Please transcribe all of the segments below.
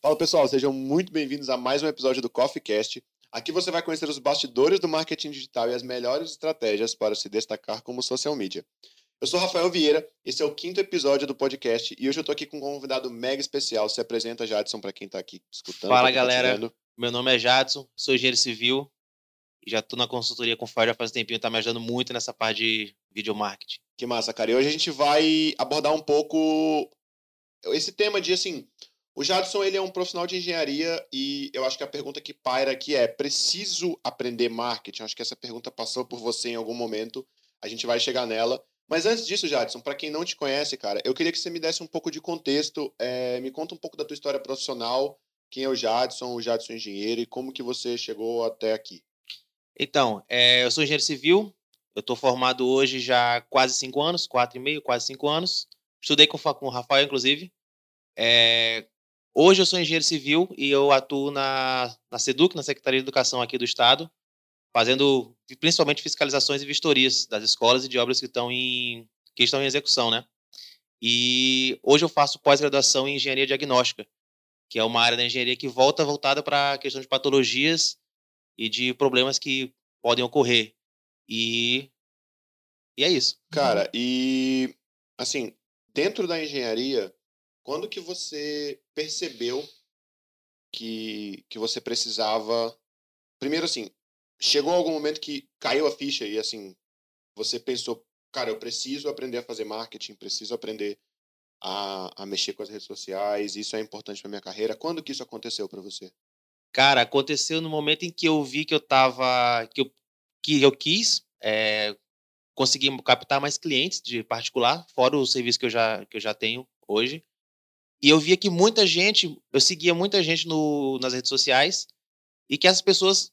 Fala pessoal, sejam muito bem-vindos a mais um episódio do Coffee Cast. Aqui você vai conhecer os bastidores do marketing digital e as melhores estratégias para se destacar como social media. Eu sou Rafael Vieira, esse é o quinto episódio do podcast e hoje eu estou aqui com um convidado mega especial. Se apresenta, Jadson, para quem está aqui escutando. Fala tá galera, meu nome é Jadson, sou engenheiro civil e já estou na consultoria com o Fire já faz um tempinho, tá me ajudando muito nessa parte de video marketing. Que massa, cara. E hoje a gente vai abordar um pouco esse tema de assim, o Jadson ele é um profissional de engenharia e eu acho que a pergunta que paira aqui é: preciso aprender marketing? Acho que essa pergunta passou por você em algum momento. A gente vai chegar nela. Mas antes disso, Jadson, para quem não te conhece, cara, eu queria que você me desse um pouco de contexto. É, me conta um pouco da tua história profissional. Quem é o Jadson, o Jadson engenheiro e como que você chegou até aqui? Então, é, eu sou engenheiro civil. Eu estou formado hoje já quase cinco anos, quatro e meio, quase cinco anos. Estudei com, com o Rafael, inclusive. É, Hoje eu sou engenheiro civil e eu atuo na, na SEDUC, na Secretaria de Educação aqui do Estado, fazendo principalmente fiscalizações e vistorias das escolas e de obras que estão em, que estão em execução, né? E hoje eu faço pós-graduação em engenharia diagnóstica, que é uma área da engenharia que volta voltada para a questão de patologias e de problemas que podem ocorrer. E, e é isso. Cara, e assim, dentro da engenharia, quando que você percebeu que, que você precisava. Primeiro, assim, chegou algum momento que caiu a ficha e, assim, você pensou, cara, eu preciso aprender a fazer marketing, preciso aprender a, a mexer com as redes sociais, isso é importante para minha carreira. Quando que isso aconteceu para você? Cara, aconteceu no momento em que eu vi que eu tava. que eu, que eu quis é, conseguir captar mais clientes de particular, fora o serviço que eu já, que eu já tenho hoje. E eu via que muita gente, eu seguia muita gente no, nas redes sociais e que essas pessoas,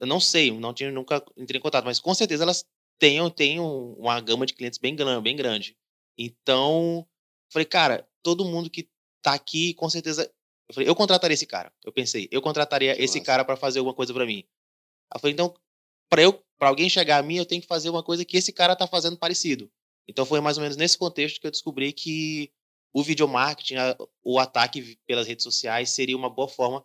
eu não sei, não tinha nunca entrei em contato, mas com certeza elas tenham, tenham uma gama de clientes bem grande, bem grande. Então, falei, cara, todo mundo que tá aqui, com certeza, eu falei, eu contrataria esse cara. Eu pensei, eu contrataria que esse massa. cara para fazer alguma coisa para mim. Eu falei, então, para eu, para alguém chegar a mim, eu tenho que fazer uma coisa que esse cara tá fazendo parecido. Então foi mais ou menos nesse contexto que eu descobri que o videomarketing, o ataque pelas redes sociais seria uma boa forma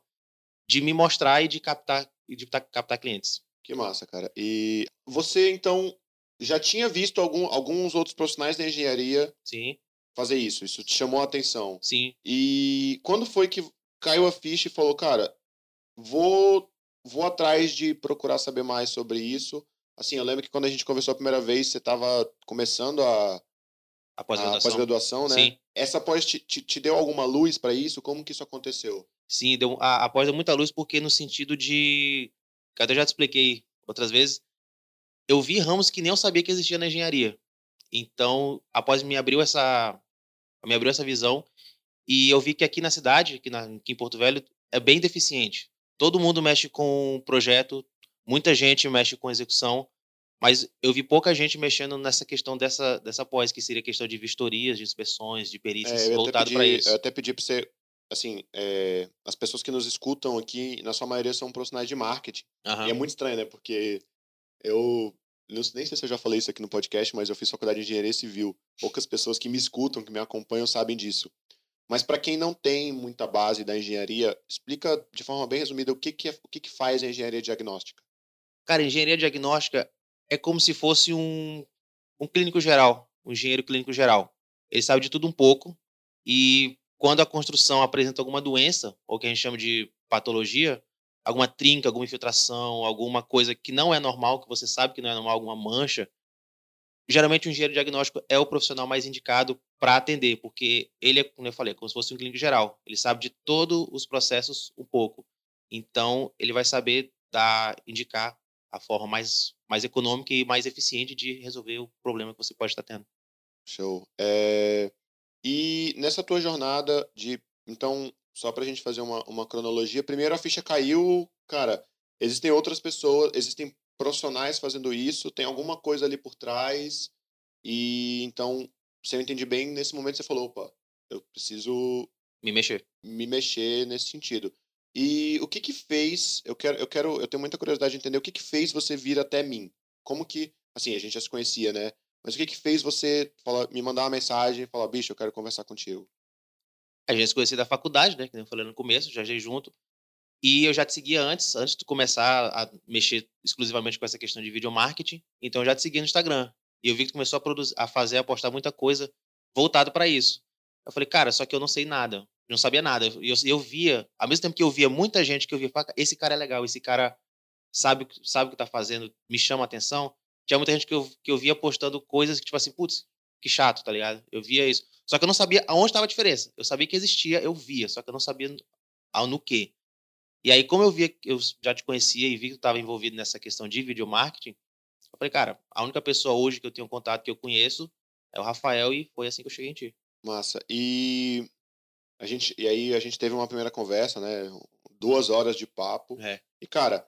de me mostrar e de captar, de captar clientes. Que massa, cara. E você, então, já tinha visto algum, alguns outros profissionais da engenharia Sim. fazer isso? Isso te chamou a atenção? Sim. E quando foi que caiu a ficha e falou, cara, vou, vou atrás de procurar saber mais sobre isso? Assim, eu lembro que quando a gente conversou a primeira vez, você estava começando a, a pós-graduação, pós-graduação né? Sim. Essa pós te, te, te, deu alguma luz para isso? Como que isso aconteceu? Sim, deu, a, a pós deu muita luz porque no sentido de... Que eu já te expliquei outras vezes. Eu vi ramos que nem eu sabia que existia na engenharia. Então, após me abriu essa me abriu essa visão e eu vi que aqui na cidade, aqui, na, aqui em Porto Velho, é bem deficiente. Todo mundo mexe com projeto, muita gente mexe com execução, mas eu vi pouca gente mexendo nessa questão dessa, dessa pós, que seria questão de vistorias, de inspeções, de perícias, é, voltado para isso. Eu até pedi para você, assim, é, as pessoas que nos escutam aqui, na sua maioria são profissionais de marketing. Uhum. E é muito estranho, né? Porque eu, nem sei se eu já falei isso aqui no podcast, mas eu fiz faculdade de engenharia civil. Poucas pessoas que me escutam, que me acompanham, sabem disso. Mas para quem não tem muita base da engenharia, explica de forma bem resumida o que, que, é, o que, que faz a engenharia diagnóstica. Cara, engenharia diagnóstica é como se fosse um, um clínico geral, um engenheiro clínico geral. Ele sabe de tudo um pouco e quando a construção apresenta alguma doença, ou que a gente chama de patologia, alguma trinca, alguma infiltração, alguma coisa que não é normal, que você sabe que não é normal, alguma mancha, geralmente o engenheiro diagnóstico é o profissional mais indicado para atender, porque ele é, como eu falei, é como se fosse um clínico geral. Ele sabe de todos os processos um pouco. Então, ele vai saber dar, indicar a forma mais, mais econômica e mais eficiente de resolver o problema que você pode estar tendo. Show. É... E nessa tua jornada de. Então, só para a gente fazer uma, uma cronologia, primeiro a ficha caiu, cara, existem outras pessoas, existem profissionais fazendo isso, tem alguma coisa ali por trás, e então, se eu entendi bem, nesse momento você falou, opa, eu preciso me mexer. Me mexer nesse sentido. E o que que fez? Eu quero, eu quero, eu tenho muita curiosidade de entender o que que fez você vir até mim. Como que, assim, a gente já se conhecia, né? Mas o que que fez você falar, me mandar uma mensagem e falar, bicho, eu quero conversar contigo? A gente se conhecia da faculdade, né? Que eu falei no começo, já já junto. E eu já te seguia antes, antes de começar a mexer exclusivamente com essa questão de video marketing. Então eu já te seguia no Instagram. E eu vi que tu começou a, produzir, a fazer, a postar muita coisa voltado para isso. Eu falei, cara, só que eu não sei nada. Não sabia nada. Eu, eu, via, ao mesmo tempo que eu via muita gente que eu via, esse cara é legal, esse cara sabe, sabe o que tá fazendo, me chama a atenção. Tinha muita gente que eu, que eu via postando coisas que, tipo assim, putz, que chato, tá ligado? Eu via isso. Só que eu não sabia aonde estava a diferença. Eu sabia que existia, eu via, só que eu não sabia ao no que. E aí, como eu via, eu já te conhecia e vi que tu estava envolvido nessa questão de video marketing, eu falei, cara, a única pessoa hoje que eu tenho contato, que eu conheço, é o Rafael, e foi assim que eu cheguei em ti. Massa. E a gente, e aí a gente teve uma primeira conversa, né? Duas horas de papo. É. E, cara,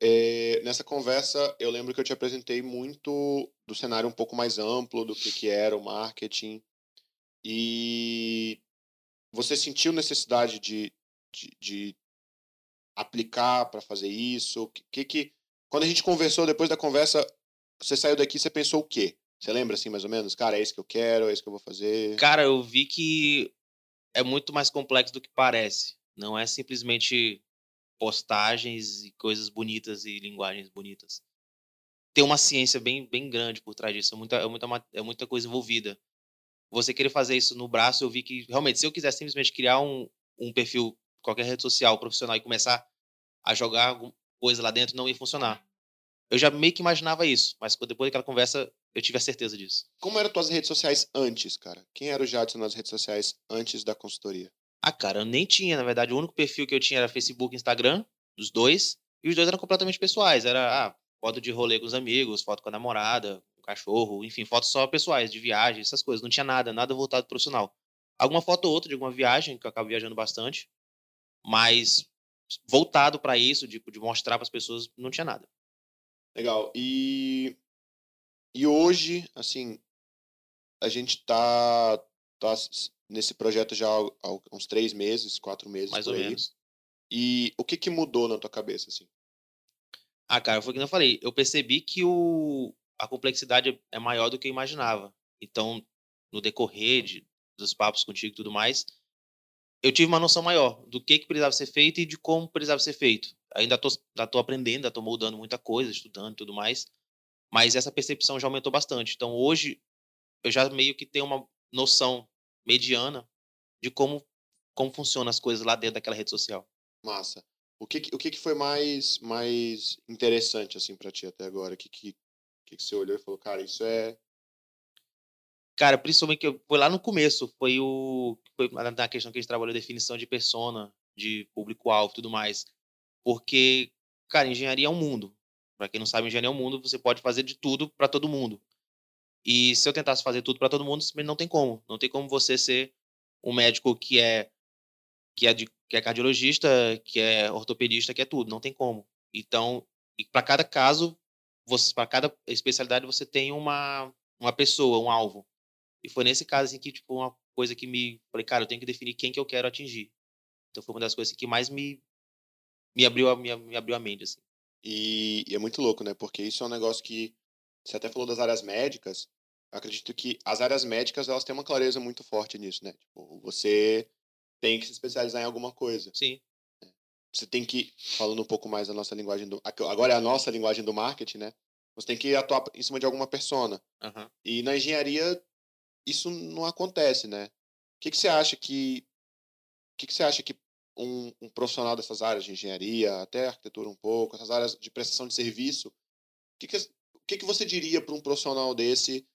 é, nessa conversa, eu lembro que eu te apresentei muito do cenário um pouco mais amplo do que, que era o marketing. E você sentiu necessidade de, de, de aplicar para fazer isso? Que, que quando a gente conversou depois da conversa, você saiu daqui, você pensou o quê? Você lembra assim mais ou menos? Cara, é isso que eu quero, é isso que eu vou fazer. Cara, eu vi que é muito mais complexo do que parece. Não é simplesmente postagens e coisas bonitas e linguagens bonitas. Tem uma ciência bem, bem grande por trás disso, é muita, é, muita, é muita coisa envolvida. Você querer fazer isso no braço, eu vi que realmente, se eu quisesse simplesmente criar um, um perfil, qualquer rede social profissional e começar a jogar coisa lá dentro, não ia funcionar. Eu já meio que imaginava isso, mas depois daquela conversa eu tive a certeza disso. Como eram tuas redes sociais antes, cara? Quem era o Jadson nas redes sociais antes da consultoria? Ah, cara, eu nem tinha, na verdade. O único perfil que eu tinha era Facebook e Instagram, dos dois. E os dois eram completamente pessoais. Era ah, foto de rolê com os amigos, foto com a namorada, com o cachorro, enfim, fotos só pessoais, de viagem, essas coisas. Não tinha nada, nada voltado pro profissional. Alguma foto ou outra de alguma viagem, que eu acabo viajando bastante. Mas voltado para isso, de, de mostrar para as pessoas, não tinha nada. Legal. E, e hoje, assim, a gente tá, tá nesse projeto já há uns três meses, quatro meses. Mais ou aí. menos. E o que que mudou na tua cabeça, assim? Ah, cara, foi o que eu falei. Eu percebi que o, a complexidade é maior do que eu imaginava. Então, no decorrer de, dos papos contigo e tudo mais, eu tive uma noção maior do que, que precisava ser feito e de como precisava ser feito. Ainda estou tô aprendendo, ainda estou moldando muita coisa, estudando e tudo mais, mas essa percepção já aumentou bastante. Então, hoje, eu já meio que tenho uma noção mediana de como, como funcionam as coisas lá dentro daquela rede social. Massa. O que, o que, foi mais, mais interessante, assim, para ti até agora? O que, que, que, você olhou e falou, cara, isso é... Cara, principalmente que foi lá no começo, foi o foi na questão que a gente trabalhou definição de persona, de público-alvo tudo mais. Porque, cara, engenharia é um mundo. Para quem não sabe, engenharia é um mundo, você pode fazer de tudo para todo mundo. E se eu tentasse fazer tudo para todo mundo, não tem como. Não tem como você ser um médico que é que é, de, que é cardiologista, que é ortopedista, que é tudo. Não tem como. Então, para cada caso, para cada especialidade, você tem uma, uma pessoa, um alvo. E foi nesse caso assim, que, tipo, uma coisa que me. Falei, cara, eu tenho que definir quem que eu quero atingir. Então foi uma das coisas que mais me, me, abriu, a, me, me abriu a mente. Assim. E, e é muito louco, né? Porque isso é um negócio que você até falou das áreas médicas. Eu acredito que as áreas médicas elas têm uma clareza muito forte nisso, né? Tipo, você tem que se especializar em alguma coisa. Sim. Você tem que, falando um pouco mais da nossa linguagem do. Agora é a nossa linguagem do marketing, né? Você tem que atuar em cima de alguma persona. Uhum. E na engenharia, isso não acontece, né? O que, que você acha que. O que, que você acha que um, um profissional dessas áreas de engenharia, até arquitetura um pouco, essas áreas de prestação de serviço, o que, que, que, que você diria para um profissional desse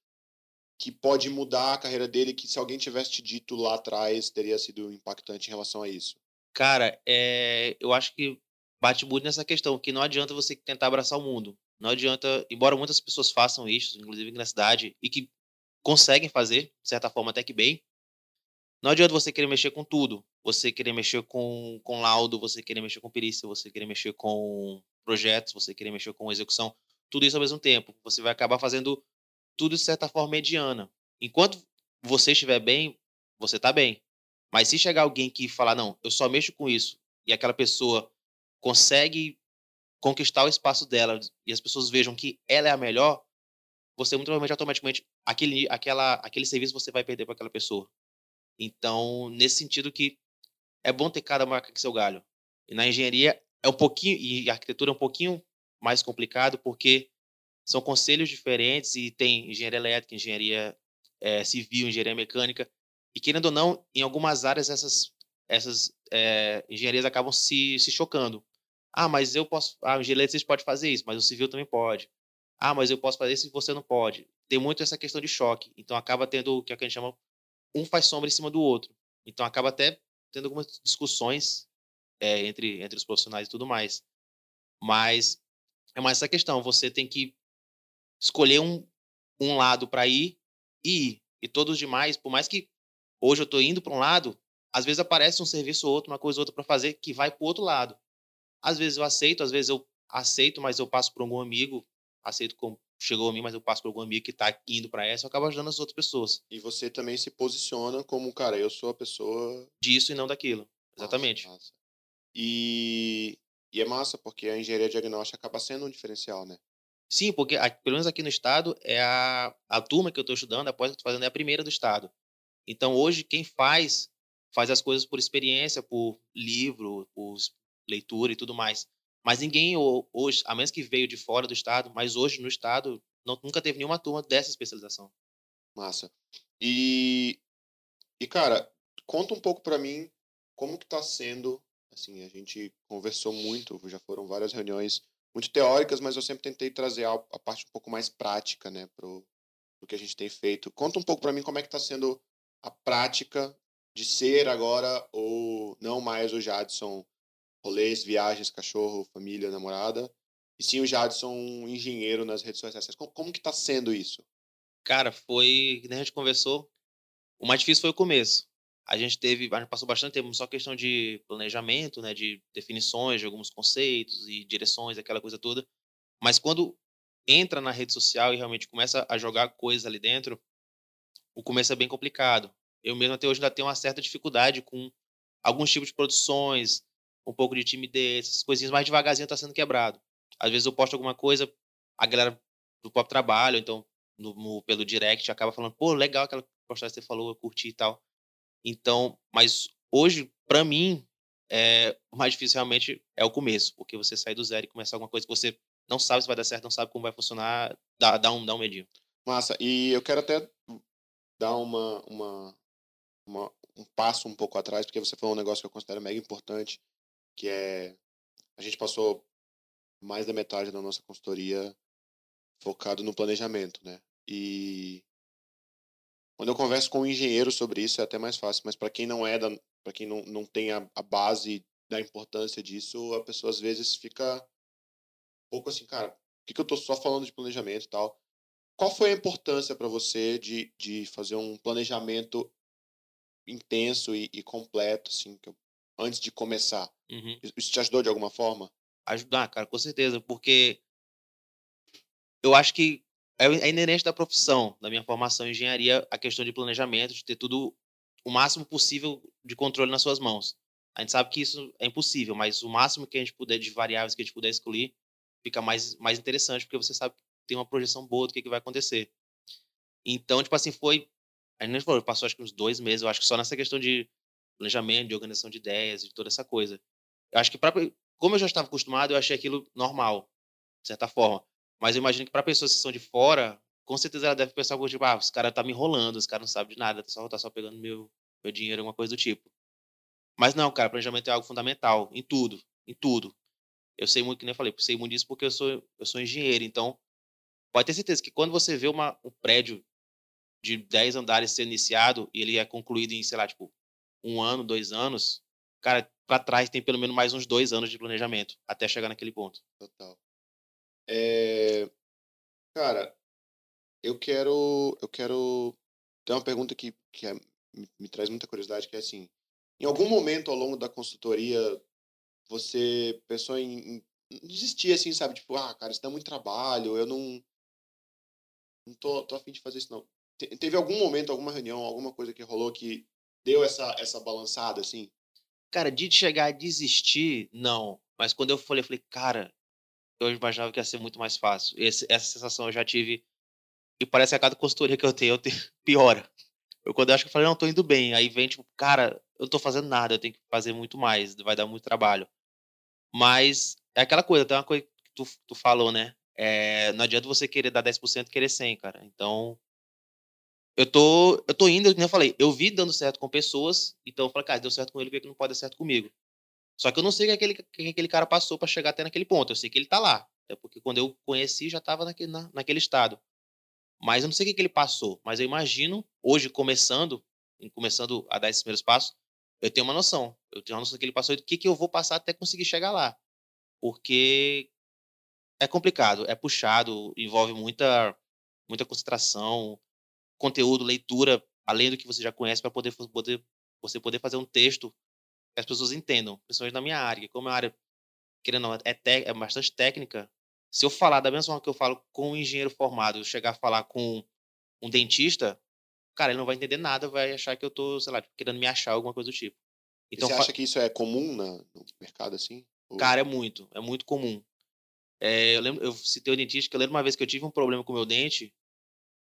que pode mudar a carreira dele, que se alguém tivesse te dito lá atrás, teria sido impactante em relação a isso? Cara, é, eu acho que bate muito nessa questão, que não adianta você tentar abraçar o mundo. Não adianta, embora muitas pessoas façam isso, inclusive na cidade, e que conseguem fazer, de certa forma até que bem, não adianta você querer mexer com tudo. Você querer mexer com, com laudo, você querer mexer com perícia, você querer mexer com projetos, você querer mexer com execução, tudo isso ao mesmo tempo. Você vai acabar fazendo tudo de certa forma mediana. Enquanto você estiver bem, você está bem. Mas se chegar alguém que falar, não, eu só mexo com isso, e aquela pessoa consegue conquistar o espaço dela e as pessoas vejam que ela é a melhor, você muito provavelmente automaticamente aquele aquela aquele serviço você vai perder para aquela pessoa. Então, nesse sentido que é bom ter cada marca que seu galho. E na engenharia é um pouquinho, e arquitetura é um pouquinho mais complicado, porque são conselhos diferentes e tem engenharia elétrica, engenharia é, civil, engenharia mecânica. E querendo ou não, em algumas áreas essas, essas é, engenharias acabam se, se chocando. Ah, mas eu posso. Ah, o engenharia elétrica pode fazer isso, mas o civil também pode. Ah, mas eu posso fazer isso e você não pode. Tem muito essa questão de choque. Então acaba tendo o que a gente chama um faz sombra em cima do outro. Então acaba até tendo algumas discussões é, entre, entre os profissionais e tudo mais. Mas é mais essa questão. Você tem que escolher um, um lado para ir e ir. E todos os demais, por mais que hoje eu estou indo para um lado, às vezes aparece um serviço ou outro, uma coisa ou outra para fazer que vai para o outro lado. Às vezes eu aceito, às vezes eu aceito, mas eu passo por algum amigo, aceito como chegou a mim, mas eu passo por algum amigo que está indo para essa, eu acabo ajudando as outras pessoas. E você também se posiciona como, cara, eu sou a pessoa disso e não daquilo. Exatamente. Nossa, nossa. E, e é massa, porque a engenharia diagnóstica acaba sendo um diferencial, né? Sim, porque pelo menos aqui no estado, é a, a turma que eu estou estudando, após que eu estou fazendo, é a primeira do estado. Então, hoje, quem faz, faz as coisas por experiência, por livro, por leitura e tudo mais. Mas ninguém hoje, a menos que veio de fora do estado, mas hoje no estado, não, nunca teve nenhuma turma dessa especialização. Massa. E, e cara, conta um pouco para mim como que tá sendo, assim, a gente conversou muito, já foram várias reuniões muito teóricas, mas eu sempre tentei trazer a, a parte um pouco mais prática, né, pro, pro que a gente tem feito. Conta um pouco para mim como é que está sendo a prática de ser agora ou não mais o Jadson rolês, viagens, cachorro, família, namorada, e sim o Jadson engenheiro nas redes sociais. Como, como que está sendo isso? Cara, foi, a gente conversou, o mais difícil foi o começo a gente teve, a gente passou bastante tempo só questão de planejamento, né, de definições de alguns conceitos e direções, aquela coisa toda. Mas quando entra na rede social e realmente começa a jogar coisas ali dentro, o começo é bem complicado. Eu mesmo até hoje ainda tenho uma certa dificuldade com alguns tipos de produções, um pouco de timidez, essas coisinhas mais devagarzinho está sendo quebrado. Às vezes eu posto alguma coisa, a galera do próprio trabalho, então no, no, pelo direct acaba falando, pô, legal aquela postagem que você falou, eu curti e tal. Então, mas hoje, para mim, é, o mais difícil realmente é o começo, porque você sai do zero e começar alguma coisa que você não sabe se vai dar certo, não sabe como vai funcionar, dá, dá, um, dá um medinho. Massa, e eu quero até dar uma, uma, uma, um passo um pouco atrás, porque você falou um negócio que eu considero mega importante, que é a gente passou mais da metade da nossa consultoria focado no planejamento, né? E quando eu converso com um engenheiro sobre isso é até mais fácil, mas para quem não é, para quem não, não tem a, a, base da importância disso, a pessoa às vezes fica um pouco assim, cara, por que, que eu estou só falando de planejamento e tal? Qual foi a importância para você de, de fazer um planejamento intenso e, e completo, assim, eu, antes de começar? Uhum. Isso te ajudou de alguma forma? Ajudar, cara, com certeza, porque eu acho que é, é inerente da profissão, da minha formação em engenharia, a questão de planejamento, de ter tudo o máximo possível de controle nas suas mãos. A gente sabe que isso é impossível, mas o máximo que a gente puder de variáveis que a gente puder excluir fica mais, mais interessante, porque você sabe que tem uma projeção boa do que, que vai acontecer. Então, tipo assim, foi. A gente falou, passou acho que uns dois meses, eu acho que só nessa questão de planejamento, de organização de ideias, de toda essa coisa. Eu acho que, pra, como eu já estava acostumado, eu achei aquilo normal, de certa forma. Mas eu imagino que para pessoas que são de fora, com certeza ela deve pensar, tipo, ah, os caras tá me enrolando, os caras não sabem de nada, tá só, tá só pegando meu, meu dinheiro, alguma coisa do tipo. Mas não, cara, planejamento é algo fundamental, em tudo, em tudo. Eu sei muito, que nem eu falei, sei muito disso porque eu sou, eu sou engenheiro, então pode ter certeza que quando você vê uma, um prédio de 10 andares ser iniciado e ele é concluído em, sei lá, tipo, um ano, dois anos, cara, para trás tem pelo menos mais uns dois anos de planejamento até chegar naquele ponto. Total. É... Cara, eu quero. Eu quero. Tem uma pergunta que, que é, me, me traz muita curiosidade, que é assim. Em algum momento ao longo da consultoria, você pensou em, em desistir, assim, sabe? Tipo, ah, cara, isso dá muito trabalho, eu não. Não tô, tô afim de fazer isso, não. Te, teve algum momento, alguma reunião, alguma coisa que rolou que deu essa, essa balançada, assim? Cara, de chegar a desistir, não. Mas quando eu falei, eu falei, cara, eu imaginava que ia ser muito mais fácil. Esse, essa sensação eu já tive. E parece que a cada consultoria que eu tenho, eu tenho piora. Eu, quando eu acho que eu falei, não, tô indo bem. Aí vem, tipo, cara, eu não tô fazendo nada, eu tenho que fazer muito mais, vai dar muito trabalho. Mas é aquela coisa, tem uma coisa que tu, tu falou, né? É, não adianta você querer dar 10% e querer 100, cara. Então, eu tô, eu tô indo, como eu falei, eu vi dando certo com pessoas, então eu falei, cara, deu certo com ele, por que não pode dar certo comigo? Só que eu não sei o que aquele, que aquele cara passou para chegar até naquele ponto. Eu sei que ele tá lá. É porque quando eu conheci, já tava naquele, na, naquele estado. Mas eu não sei o que, que ele passou. Mas eu imagino, hoje, começando, começando a dar esses primeiros passos, eu tenho uma noção. Eu tenho uma noção do que ele passou e do que, que eu vou passar até conseguir chegar lá. Porque é complicado, é puxado, envolve muita, muita concentração, conteúdo, leitura, além do que você já conhece, para poder, poder, você poder fazer um texto que as pessoas entendam, principalmente na minha área, como a área, querendo não, é, te, é bastante técnica. Se eu falar da mesma forma que eu falo com um engenheiro formado, eu chegar a falar com um dentista, cara, ele não vai entender nada, vai achar que eu tô, sei lá, querendo me achar, alguma coisa do tipo. Então, e você acha que isso é comum no mercado, assim? Ou... Cara, é muito, é muito comum. É, eu lembro, eu citei o dentista, que eu lembro uma vez que eu tive um problema com o meu dente,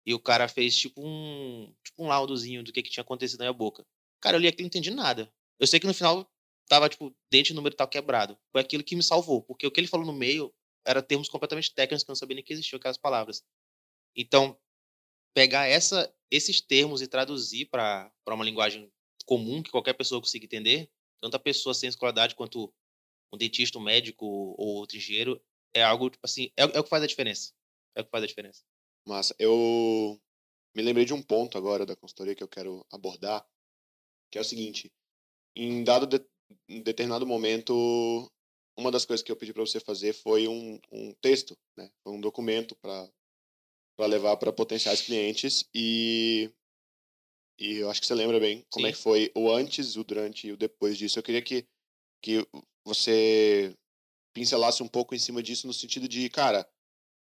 e o cara fez tipo um, tipo um laudozinho do que, que tinha acontecido na minha boca. Cara, eu li aquilo e não entendi nada. Eu sei que no final tava, tipo, dente número tal quebrado. Foi aquilo que me salvou, porque o que ele falou no meio era termos completamente técnicos que eu não sabia nem que existiam aquelas palavras. Então, pegar essa, esses termos e traduzir para uma linguagem comum que qualquer pessoa consiga entender, tanto a pessoa sem escolaridade quanto um dentista, um médico ou outro engenheiro, é algo, tipo assim, é, é o que faz a diferença. É o que faz a diferença. Massa. Eu me lembrei de um ponto agora da consultoria que eu quero abordar, que é o seguinte: em dado de, em determinado momento, uma das coisas que eu pedi para você fazer foi um, um texto, né? Foi um documento para para levar para potenciais clientes e e eu acho que você lembra bem como Sim. é que foi o antes, o durante e o depois disso. Eu queria que que você pincelasse um pouco em cima disso no sentido de, cara,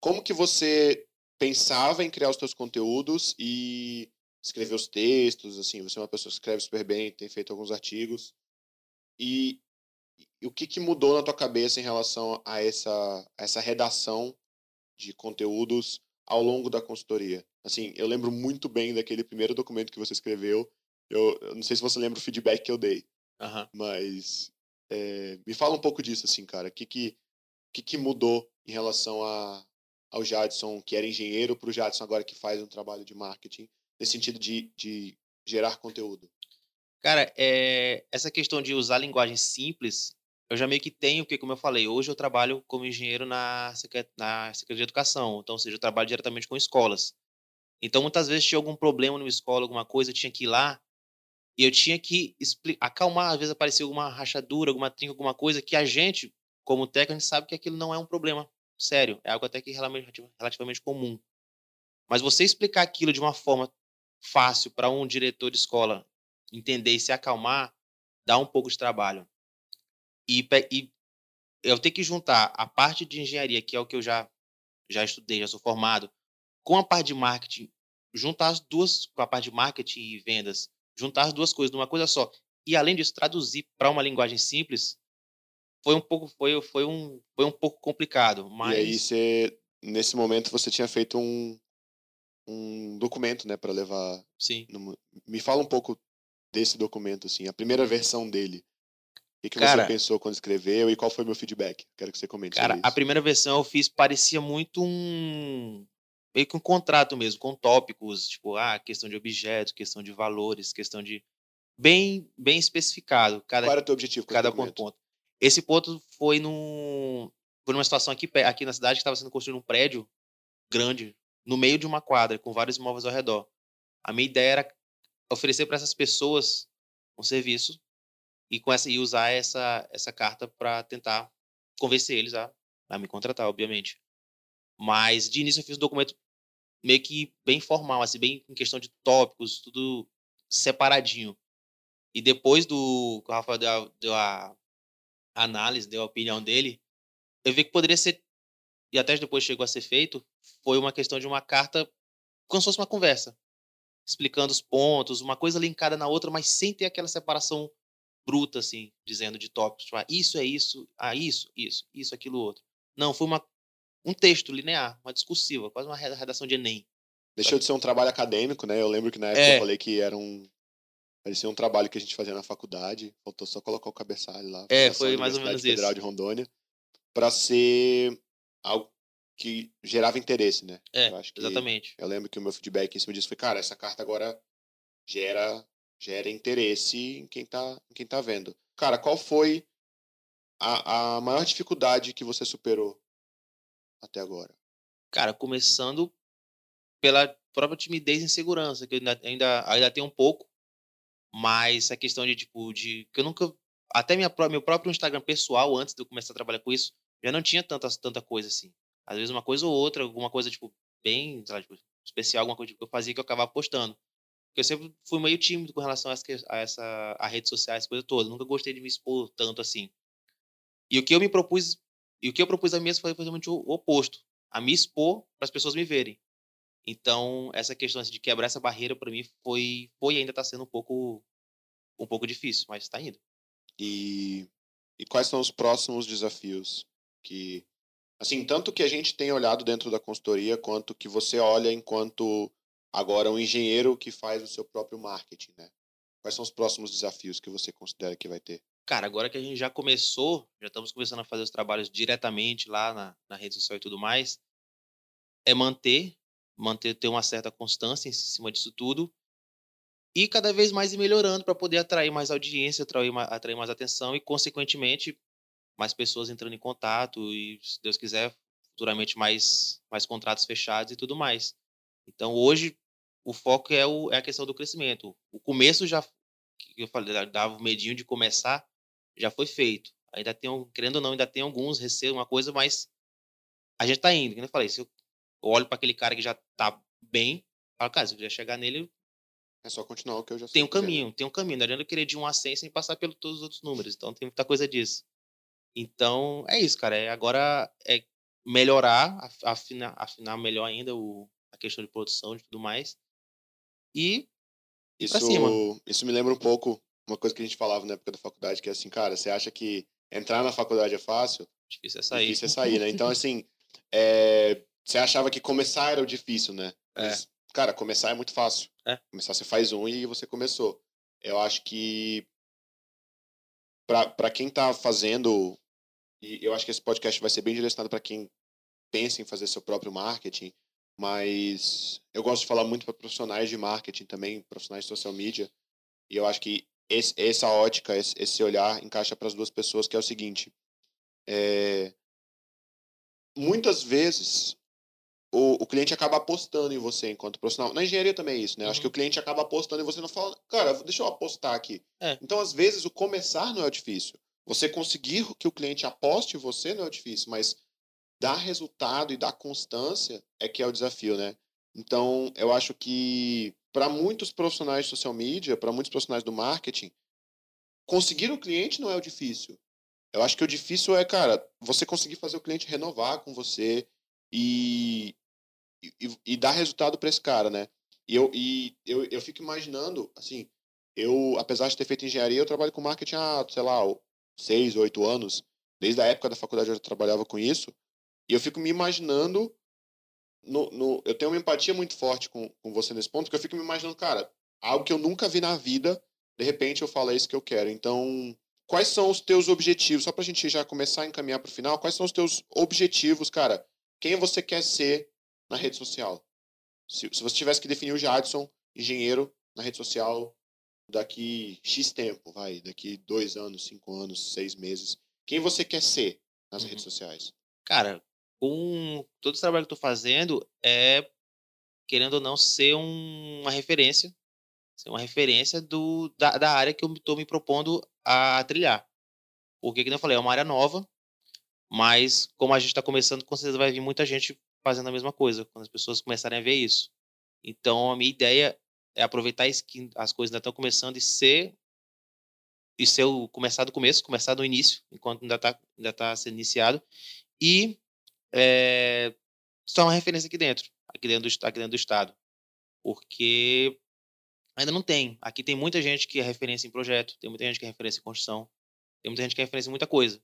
como que você pensava em criar os seus conteúdos e escrever os textos, assim, você é uma pessoa que escreve super bem, tem feito alguns artigos. E, e o que, que mudou na tua cabeça em relação a essa, a essa redação de conteúdos ao longo da consultoria? Assim, eu lembro muito bem daquele primeiro documento que você escreveu. Eu, eu não sei se você lembra o feedback que eu dei, uhum. mas é, me fala um pouco disso, assim, cara. O que, que, que, que mudou em relação a, ao Jadson, que era engenheiro, para o Jadson agora que faz um trabalho de marketing, nesse sentido de, de gerar conteúdo? Cara, é, essa questão de usar linguagem simples, eu já meio que tenho, porque, como eu falei, hoje eu trabalho como engenheiro na, na Secretaria de Educação, então, ou seja, eu trabalho diretamente com escolas. Então, muitas vezes tinha algum problema numa escola, alguma coisa, eu tinha que ir lá e eu tinha que acalmar. Às vezes aparecia alguma rachadura, alguma trinca, alguma coisa que a gente, como técnico, sabe que aquilo não é um problema sério, é algo até que relativamente comum. Mas você explicar aquilo de uma forma fácil para um diretor de escola entender e se acalmar, dá um pouco de trabalho. E, e eu tenho que juntar a parte de engenharia, que é o que eu já, já estudei, já sou formado, com a parte de marketing, juntar as duas, com a parte de marketing e vendas, juntar as duas coisas numa coisa só. E além disso, traduzir para uma linguagem simples, foi um pouco foi, foi um foi um pouco complicado mas e aí você nesse momento você tinha feito um um documento né para levar sim. no, me fala um pouco desse documento assim a primeira versão dele. O que, que cara, você pensou quando escreveu e qual foi meu feedback? Quero que você comente cara a primeira versão eu fiz parecia muito um meio que um contrato mesmo com tópicos tipo ah questão de objetos questão de valores questão de bem bem especificado cada qual era o teu objetivo cada ponto, ponto esse ponto foi, num, foi numa situação aqui, aqui na cidade que estava sendo construído um prédio grande, no meio de uma quadra, com vários imóveis ao redor. A minha ideia era oferecer para essas pessoas um serviço e com essa e usar essa essa carta para tentar convencer eles a, a me contratar, obviamente. Mas de início eu fiz um documento meio que bem formal, assim, bem em questão de tópicos, tudo separadinho. E depois do que o Rafael deu, deu a, análise, deu a opinião dele, eu vi que poderia ser, e até depois chegou a ser feito, foi uma questão de uma carta como se fosse uma conversa, explicando os pontos, uma coisa linkada na outra, mas sem ter aquela separação bruta, assim, dizendo de tópicos, tipo, ah, isso é isso, ah, isso, isso, isso, aquilo, outro. Não, foi uma, um texto linear, uma discursiva, quase uma redação de Enem. Deixou de ser um trabalho acadêmico, né? Eu lembro que na época É. eu falei que era um. Parecia um trabalho que a gente fazia na faculdade. Faltou só colocar o cabeçalho lá. É, foi mais ou menos Federal isso. de Rondônia. Pra ser algo que gerava interesse, né? É, Eu exatamente. Eu lembro que o meu feedback em cima disso foi, cara, essa carta agora gera, gera interesse em quem, tá, em quem tá vendo. Cara, qual foi a, a maior dificuldade que você superou até agora? Cara, começando pela própria timidez e insegurança, que ainda, ainda, ainda tenho um pouco, mas a questão de, tipo, de. que eu nunca. Até minha, meu próprio Instagram pessoal, antes de eu começar a trabalhar com isso, já não tinha tanta, tanta coisa assim. Às vezes uma coisa ou outra, alguma coisa, tipo, bem, sei lá, tipo, especial, alguma coisa que eu fazia que eu acabava postando. Porque eu sempre fui meio tímido com relação a essa, a essa a redes sociais, coisa toda. Nunca gostei de me expor tanto assim. E o que eu me propus, e o que eu propus a mim foi exatamente o oposto. A me expor para as pessoas me verem. Então, essa questão assim, de quebrar essa barreira para mim foi foi ainda está sendo um pouco um pouco difícil, mas está indo. E, e quais são os próximos desafios que, assim, tanto que a gente tem olhado dentro da consultoria, quanto que você olha enquanto agora um engenheiro que faz o seu próprio marketing, né? Quais são os próximos desafios que você considera que vai ter? Cara, agora que a gente já começou, já estamos começando a fazer os trabalhos diretamente lá na, na rede social e tudo mais, é manter, manter, ter uma certa constância em cima disso tudo e cada vez mais ir melhorando para poder atrair mais audiência, atrair, atrair mais atenção e, consequentemente, mais pessoas entrando em contato e, se Deus quiser, futuramente mais, mais contratos fechados e tudo mais. Então, hoje, o foco é, o, é a questão do crescimento. O começo já, que eu falei, dava o medinho de começar, já foi feito. Ainda tem, querendo ou não, ainda tem alguns receios, uma coisa, mas a gente tá indo. Como eu falei, se eu olho para aquele cara que já tá bem, falo, cara, se eu quiser chegar nele, É só continuar o que eu já sei tem um caminho, tem um caminho. Não adianta eu querer de um a 100 sem passar pelos todos os outros números. Então tem muita coisa disso. Então é isso, cara. É, agora é melhorar, af- afinar, afinar melhor ainda o, a questão de produção e tudo mais. E Isso, isso me lembra um pouco uma coisa que a gente falava na época da faculdade, que é assim, cara, você acha que entrar na faculdade é fácil? difícil é sair. Difícil é sair, né? Então, assim, é, você achava que começar era o difícil, né? É. Mas, cara, começar é muito fácil. É. Começar você faz um e você começou. Eu acho que pra quem tá fazendo, e eu acho que esse podcast vai ser bem direcionado para quem pensa em fazer seu próprio marketing, mas eu gosto de falar muito para profissionais de marketing também, profissionais de social media, e eu acho que esse, essa ótica, esse, esse olhar encaixa para as duas pessoas, que é o seguinte: é, muitas vezes o, o cliente acaba apostando em você enquanto profissional. Na engenharia também é isso, né? Acho que Uhum. o cliente acaba apostando em você não fala, cara, deixa eu apostar aqui. É. Então, às vezes, o começar não é o difícil. Você conseguir que o cliente aposte em você não é o difícil, mas dar resultado e dar constância é que é o desafio, né? Então, eu acho que para muitos profissionais de social media, para muitos profissionais do marketing, conseguir o cliente não é o difícil. Eu acho que o difícil é, cara, você conseguir fazer o cliente renovar com você e, e, e dar resultado para esse cara, né? E eu, e eu, eu fico imaginando, assim, eu, apesar de ter feito engenharia, eu trabalho com marketing há, sei lá, seis, oito anos. Desde a época da faculdade eu já trabalhava com isso. E eu fico me imaginando. No, no, eu tenho uma empatia muito forte com, com você nesse ponto, porque eu fico me imaginando, cara, algo que eu nunca vi na vida, de repente eu falo, é isso que eu quero. Então, quais são os teus objetivos? Só pra gente já começar a encaminhar pro final, quais são os teus objetivos, cara? Quem você quer ser na rede social? Se, se você tivesse que definir o Jadson, engenheiro, na rede social, daqui X tempo, vai, daqui dois anos, cinco anos, seis meses, quem você quer ser nas Uhum. redes sociais? Cara, com todo esse trabalho que eu tô fazendo, é, querendo ou não, ser um- uma referência. Ser uma referência do, da, da área que eu estou me propondo a trilhar. Porque, como eu falei, é uma área nova, mas como a gente está começando, com certeza vai vir muita gente fazendo a mesma coisa, quando as pessoas começarem a ver isso. Então, a minha ideia é aproveitar que as coisas ainda estão começando e ser e ser o começar do começo, começar do início, enquanto ainda está ainda tá sendo iniciado e é, só uma referência aqui dentro, aqui dentro, do, aqui dentro do estado, porque ainda não tem. Aqui tem muita gente que é referência em projeto, tem muita gente que é referência em construção, tem muita gente que é referência em muita coisa.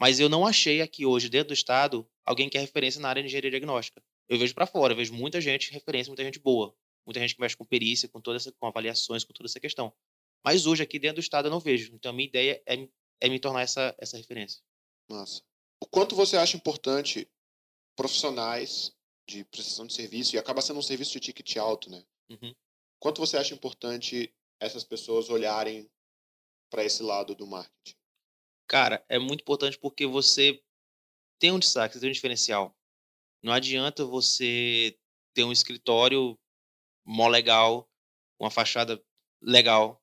Mas eu não achei aqui hoje, dentro do estado, alguém que é referência na área de engenharia diagnóstica. eu vejo para fora, eu vejo muita gente referência, muita gente boa, muita gente que mexe com perícia, com toda essa, com avaliações, com toda essa questão. Mas hoje aqui dentro do estado eu não vejo. Então a minha ideia é, é me tornar essa, essa referência. Massa. O quanto você acha importante profissionais de prestação de serviço, e acaba sendo um serviço de ticket alto, né? Uhum. Quanto você acha importante essas pessoas olharem para esse lado do marketing? Cara, é muito importante porque você tem um destaque, você tem um diferencial. Não adianta você ter um escritório mó legal, uma fachada legal,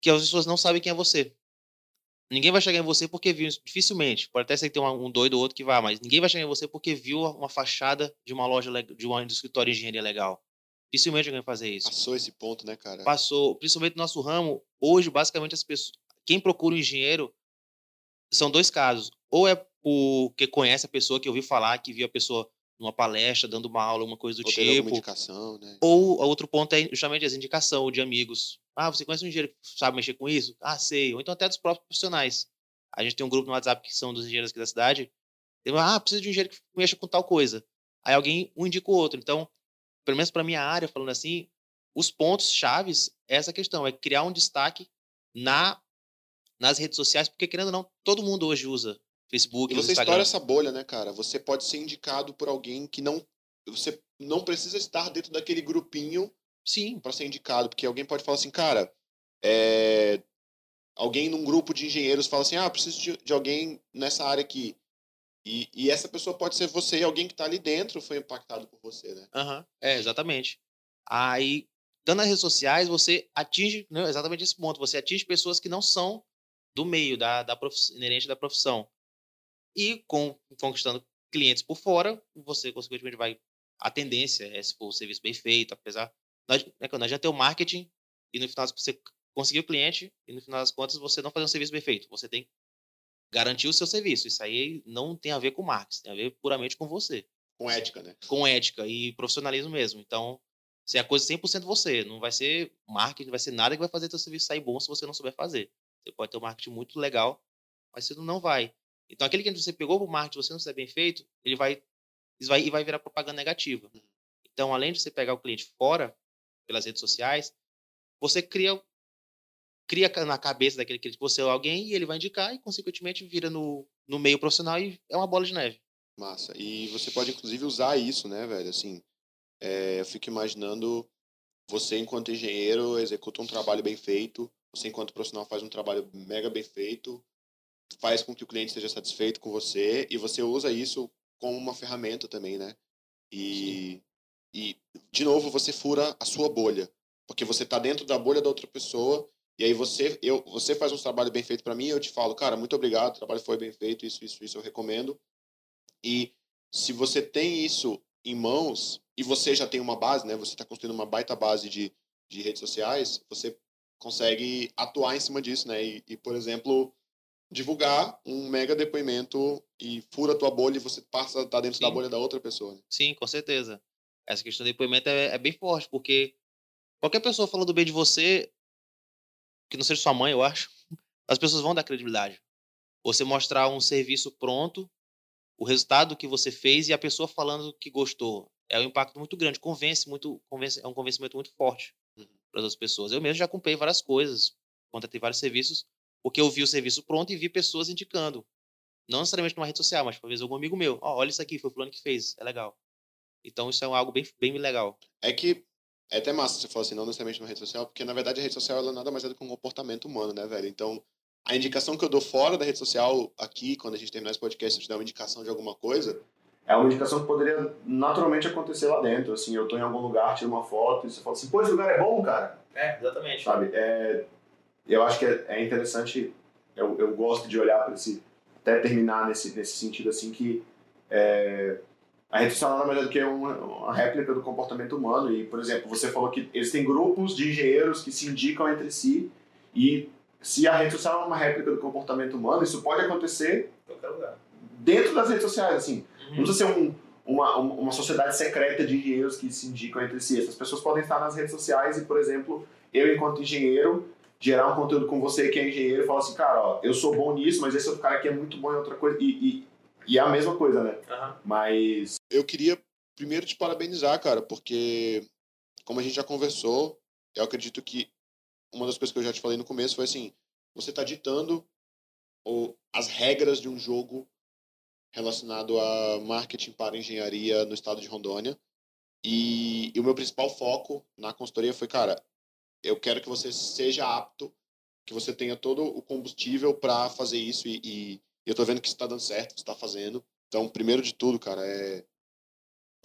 que as pessoas não sabem quem é você. Ninguém vai chegar em você porque viu, dificilmente. Pode até ser que tenha um doido ou outro que vá, mas ninguém vai chegar em você porque viu uma fachada de uma loja, de um escritório de engenharia legal. Dificilmente alguém vai fazer isso. Passou esse ponto, né, cara? Passou. Principalmente no nosso ramo, hoje, basicamente, as pessoas. Quem procura um engenheiro são dois casos. Ou é porque conhece a pessoa que ouviu falar, que viu a pessoa numa palestra, dando uma aula, alguma coisa do ou tipo. indicação, né? Ou outro ponto é justamente essa indicação de amigos. Ah, você conhece um engenheiro que sabe mexer com isso? Ah, sei. Ou então até dos próprios profissionais. A gente tem um grupo no WhatsApp que são dos engenheiros aqui da cidade. Tem, ah, precisa de um engenheiro que mexa com tal coisa. Aí alguém um indica o outro. Então, pelo menos para minha área, falando assim, os pontos chaves é essa questão, é criar um destaque na nas redes sociais, porque querendo ou não, todo mundo hoje usa Facebook, e você Instagram. estoura essa bolha, né, cara? Você pode ser indicado por alguém que não. Você não precisa estar dentro daquele grupinho Sim. para ser indicado, porque alguém pode falar assim, cara, é... alguém num grupo de engenheiros fala assim, ah, preciso de, de alguém nessa área aqui. E, e, essa pessoa pode ser você, alguém que está ali dentro foi impactado por você, né? Uhum. É, exatamente. Aí, estando nas redes sociais, você atinge né, exatamente esse ponto. Você atinge pessoas que não são do meio, da, da inerente da profissão. E com, conquistando clientes por fora, você consequentemente vai. A tendência é se for o serviço bem feito, apesar. Nós, né, nós já tem o marketing e no final você conseguir o cliente e no final das contas você não fazer um serviço bem feito. Você tem que garantir o seu serviço. Isso aí não tem a ver com marketing, tem a ver puramente com você. Com ética, né? Com ética e profissionalismo mesmo. Então, se é a coisa 100% você, não vai ser marketing, não vai ser nada que vai fazer seu serviço sair bom se você não souber fazer. Você pode ter um marketing muito legal, mas você não vai. Então, aquele que você pegou para o marketing, você não fizer bem feito, ele vai, ele vai, e vai virar propaganda negativa. Então, além de você pegar o cliente fora, pelas redes sociais, você cria cria na cabeça daquele cliente que você é alguém e ele vai indicar e, consequentemente, vira no, no meio profissional e é uma bola de neve. Massa. E você pode, inclusive, usar isso, né, velho? Assim, é, eu fico imaginando você, enquanto engenheiro, executa um trabalho bem feito, você, enquanto profissional, faz um trabalho mega bem feito, faz com que o cliente esteja satisfeito com você e você usa isso como uma ferramenta também, né? E, e de novo, você fura a sua bolha, porque você está dentro da bolha da outra pessoa e aí você eu você faz um trabalho bem feito para mim, eu te falo, cara, muito obrigado, o trabalho foi bem feito, isso, isso, isso eu recomendo. E se você tem isso em mãos e você já tem uma base, né? Você está construindo uma baita base de, de redes sociais, você consegue atuar em cima disso, né? E, e por exemplo, divulgar um mega depoimento e fura a tua bolha e você passa a estar dentro Sim. da bolha da outra pessoa. Né? Sim, com certeza. Essa questão do depoimento é, é, bem forte, porque qualquer pessoa falando bem de você, que não seja sua mãe, eu acho, as pessoas vão dar credibilidade. Você mostrar um serviço pronto, o resultado que você fez e a pessoa falando que gostou. É um impacto muito grande, convence muito, convence, é um convencimento muito forte. Para as pessoas. Eu mesmo já comprei várias coisas, contratei vários serviços porque eu vi o serviço pronto e vi pessoas indicando. Não necessariamente numa rede social, mas talvez algum amigo meu. Oh, olha isso aqui, foi o fulano que fez, é legal. Então isso é algo bem, bem legal. É que é até massa você falar assim, não necessariamente numa rede social, porque na verdade a rede social ela nada mais é do que um comportamento humano, né, velho? Então, a indicação que eu dou fora da rede social aqui, quando a gente terminar esse podcast, eu te dar uma indicação de alguma coisa, é uma indicação que poderia naturalmente acontecer lá dentro. Assim, eu tô em algum lugar, tiro uma foto e você fala assim, pô, esse lugar é bom, cara. É, exatamente. Sabe? É, eu acho que é, é interessante, eu, eu gosto de olhar para esse, até terminar nesse, nesse sentido assim, que é, a rede social nada mais é do que uma, uma, réplica do comportamento humano. E, por exemplo, você falou que existem grupos de engenheiros que se indicam entre si e se a rede social é uma réplica do comportamento humano, isso pode acontecer dentro das redes sociais, assim. Não precisa ser um, uma, uma sociedade secreta de engenheiros que se indicam entre si. Essas pessoas podem estar nas redes sociais e, por exemplo, eu, enquanto engenheiro, gerar um conteúdo com você que é engenheiro e falar assim, cara, ó, eu sou bom nisso, mas esse outro cara aqui é muito bom em outra coisa. E, e, e é a mesma coisa, né? Uhum. Mas eu queria primeiro te parabenizar, cara, porque como a gente já conversou, eu acredito que uma das coisas que eu já te falei no começo foi assim, você está ditando ou, as regras de um jogo relacionado a marketing para engenharia no estado de Rondônia. E, e o meu principal foco na consultoria foi, cara, eu quero que você seja apto, que você tenha todo o combustível para fazer isso e, e, eu tô vendo que está dando certo, está fazendo. Então, primeiro de tudo, cara, é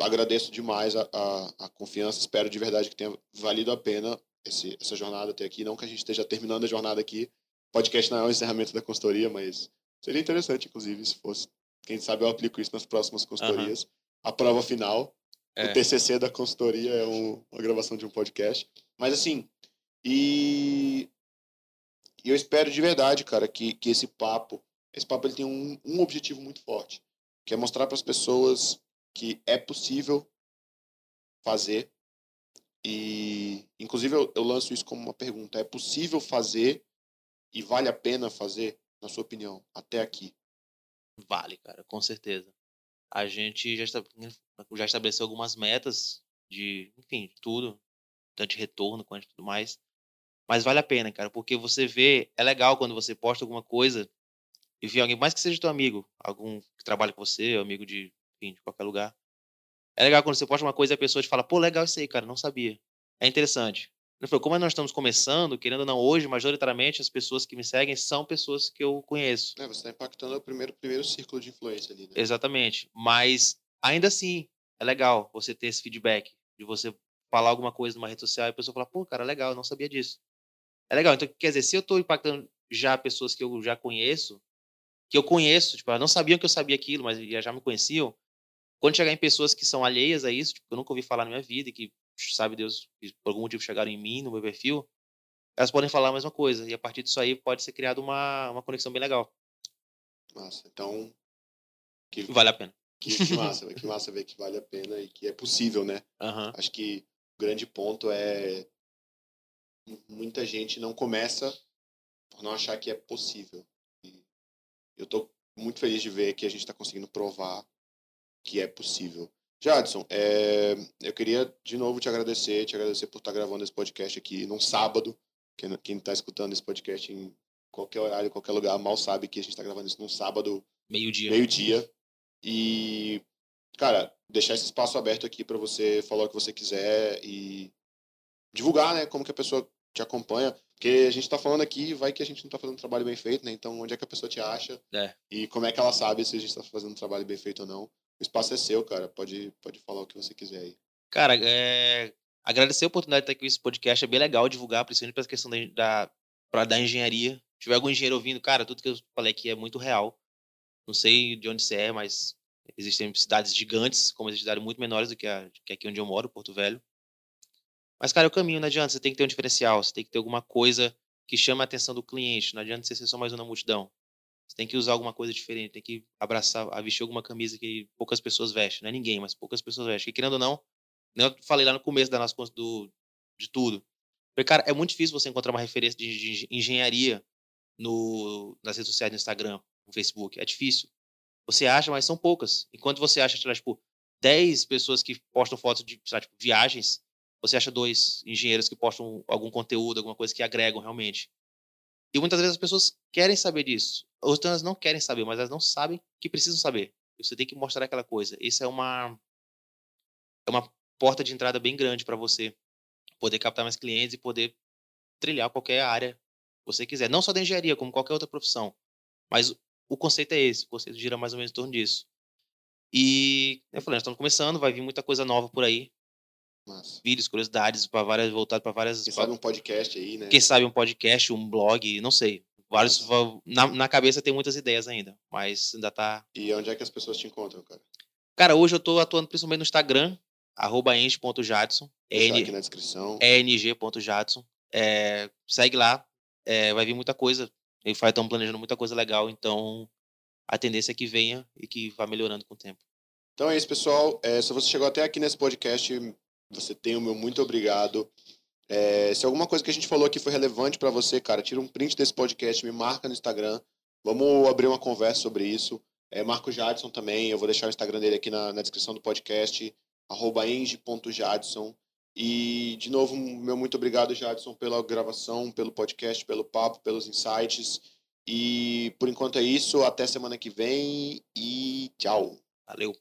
agradeço demais a, a, a, confiança, espero de verdade que tenha valido a pena esse, essa jornada até aqui, não que a gente esteja terminando a jornada aqui, podcast não é o encerramento da consultoria, mas seria interessante, inclusive, se fosse. Quem sabe eu aplico isso nas próximas consultorias. Uhum. A prova final, é. o TCC da consultoria é um, uma gravação de um podcast. Mas assim, e, e eu espero de verdade, cara, que, que esse papo, esse papo ele tem um, um objetivo muito forte, que é mostrar para as pessoas que é possível fazer. E, inclusive, eu, eu lanço isso como uma pergunta: é possível fazer e vale a pena fazer, na sua opinião, até aqui? Vale, cara, com certeza. A gente já, está, já estabeleceu algumas metas de, enfim, tudo, tanto de retorno quanto tudo mais. Mas vale a pena, cara, porque você vê, é legal quando você posta alguma coisa e vê alguém, mais que seja teu amigo, algum que trabalha com você, amigo de, enfim, de qualquer lugar. É legal quando você posta uma coisa e a pessoa te fala, pô, legal isso aí, cara, não sabia. É interessante. Como nós estamos começando, querendo ou não, hoje, majoritariamente, as pessoas que me seguem são pessoas que eu conheço. É, você está impactando o primeiro, primeiro círculo de influência ali, né? Exatamente. Mas, ainda assim, é legal você ter esse feedback, de você falar alguma coisa numa rede social e a pessoa falar, pô, cara, legal, eu não sabia disso. É legal. Então, quer dizer, se eu estou impactando já pessoas que eu já conheço, que eu conheço, tipo, elas não sabiam que eu sabia aquilo, mas já me conheciam, quando chegar em pessoas que são alheias a isso, tipo, que eu nunca ouvi falar na minha vida e que sabe Deus, por algum motivo chegaram em mim, no meu perfil, elas podem falar a mesma coisa. E a partir disso aí pode ser criada uma, uma conexão bem legal. Massa. Então. Que, vale a pena. Que, que massa, que massa ver que vale a pena e que é possível, né? Uhum. Acho que o grande ponto é. Muita gente não começa por não achar que é possível. E eu tô muito feliz de ver que a gente está conseguindo provar que é possível. Jadson, é, eu queria de novo te agradecer, te agradecer por estar gravando esse podcast aqui num sábado. Quem está escutando esse podcast em qualquer horário, qualquer lugar, mal sabe que a gente está gravando isso num sábado. Meio-dia. Meio-dia. E, cara, deixar esse espaço aberto aqui para você falar o que você quiser e divulgar, né, como que a pessoa te acompanha. Porque a gente está falando aqui, vai que a gente não está fazendo um trabalho bem feito, né? Então, onde é que a pessoa te acha? É. E como é que ela sabe se a gente está fazendo um trabalho bem feito ou não? O espaço é seu, cara. Pode, pode falar o que você quiser aí. Cara, é... agradecer a oportunidade de estar aqui nesse podcast. É bem legal divulgar, principalmente para a questão da, da, da engenharia. Se tiver algum engenheiro ouvindo, cara, tudo que eu falei aqui é muito real. Não sei de onde você é, mas existem cidades gigantes, como existem cidades muito menores do que, a, que aqui onde eu moro, Porto Velho. Mas, cara, é o caminho, não adianta. Você tem que ter um diferencial, você tem que ter alguma coisa que chame a atenção do cliente. Não adianta você ser só mais uma multidão. Você tem que usar alguma coisa diferente, tem que abraçar, vestir alguma camisa que poucas pessoas vestem. Não é ninguém, mas poucas pessoas vestem. E querendo ou não, eu falei lá no começo da nossa do, de tudo. Porque, cara, é muito difícil você encontrar uma referência de, engenharia no, nas redes sociais, no Instagram, no Facebook. É difícil. Você acha, mas são poucas. Enquanto você acha, tipo, 10 pessoas que postam fotos de lá, tipo, viagens, você acha dois engenheiros que postam algum conteúdo, alguma coisa que agregam realmente. E muitas vezes as pessoas querem saber disso. Outras não querem saber, mas elas não sabem que precisam saber. Você tem que mostrar aquela coisa. Isso é uma é uma porta de entrada bem grande para você poder captar mais clientes e poder trilhar qualquer área que você quiser. Não só da engenharia, como qualquer outra profissão. Mas o conceito é esse. O conceito gira mais ou menos em torno disso. E, eu falei, nós estamos começando, vai vir muita coisa nova por aí. Massa. Vídeos, curiosidades, para várias, voltado para várias. Quem sabe um podcast aí, né? Quem sabe um podcast, um blog, não sei. Vários. Na, na cabeça tem muitas ideias ainda, mas ainda tá. E onde é que as pessoas te encontram, cara? Cara, hoje eu tô atuando principalmente no Instagram, arroba eng.jadson. N, aqui na descrição. eng.jadson. É, segue lá, é, vai vir muita coisa. Eles estão planejando muita coisa legal, então a tendência é que venha e que vá melhorando com o tempo. Então é isso, pessoal. É, se você chegou até aqui nesse podcast, você tem o meu muito obrigado. É, se alguma coisa que a gente falou aqui foi relevante para você, cara, tira um print desse podcast, me marca no Instagram. Vamos abrir uma conversa sobre isso. É, Marco Jadson também, eu vou deixar o Instagram dele aqui na, na descrição do podcast, eng.jadson. E, de novo, meu muito obrigado, Jadson, pela gravação, pelo podcast, pelo papo, pelos insights. E, por enquanto, é isso. Até semana que vem e tchau. Valeu.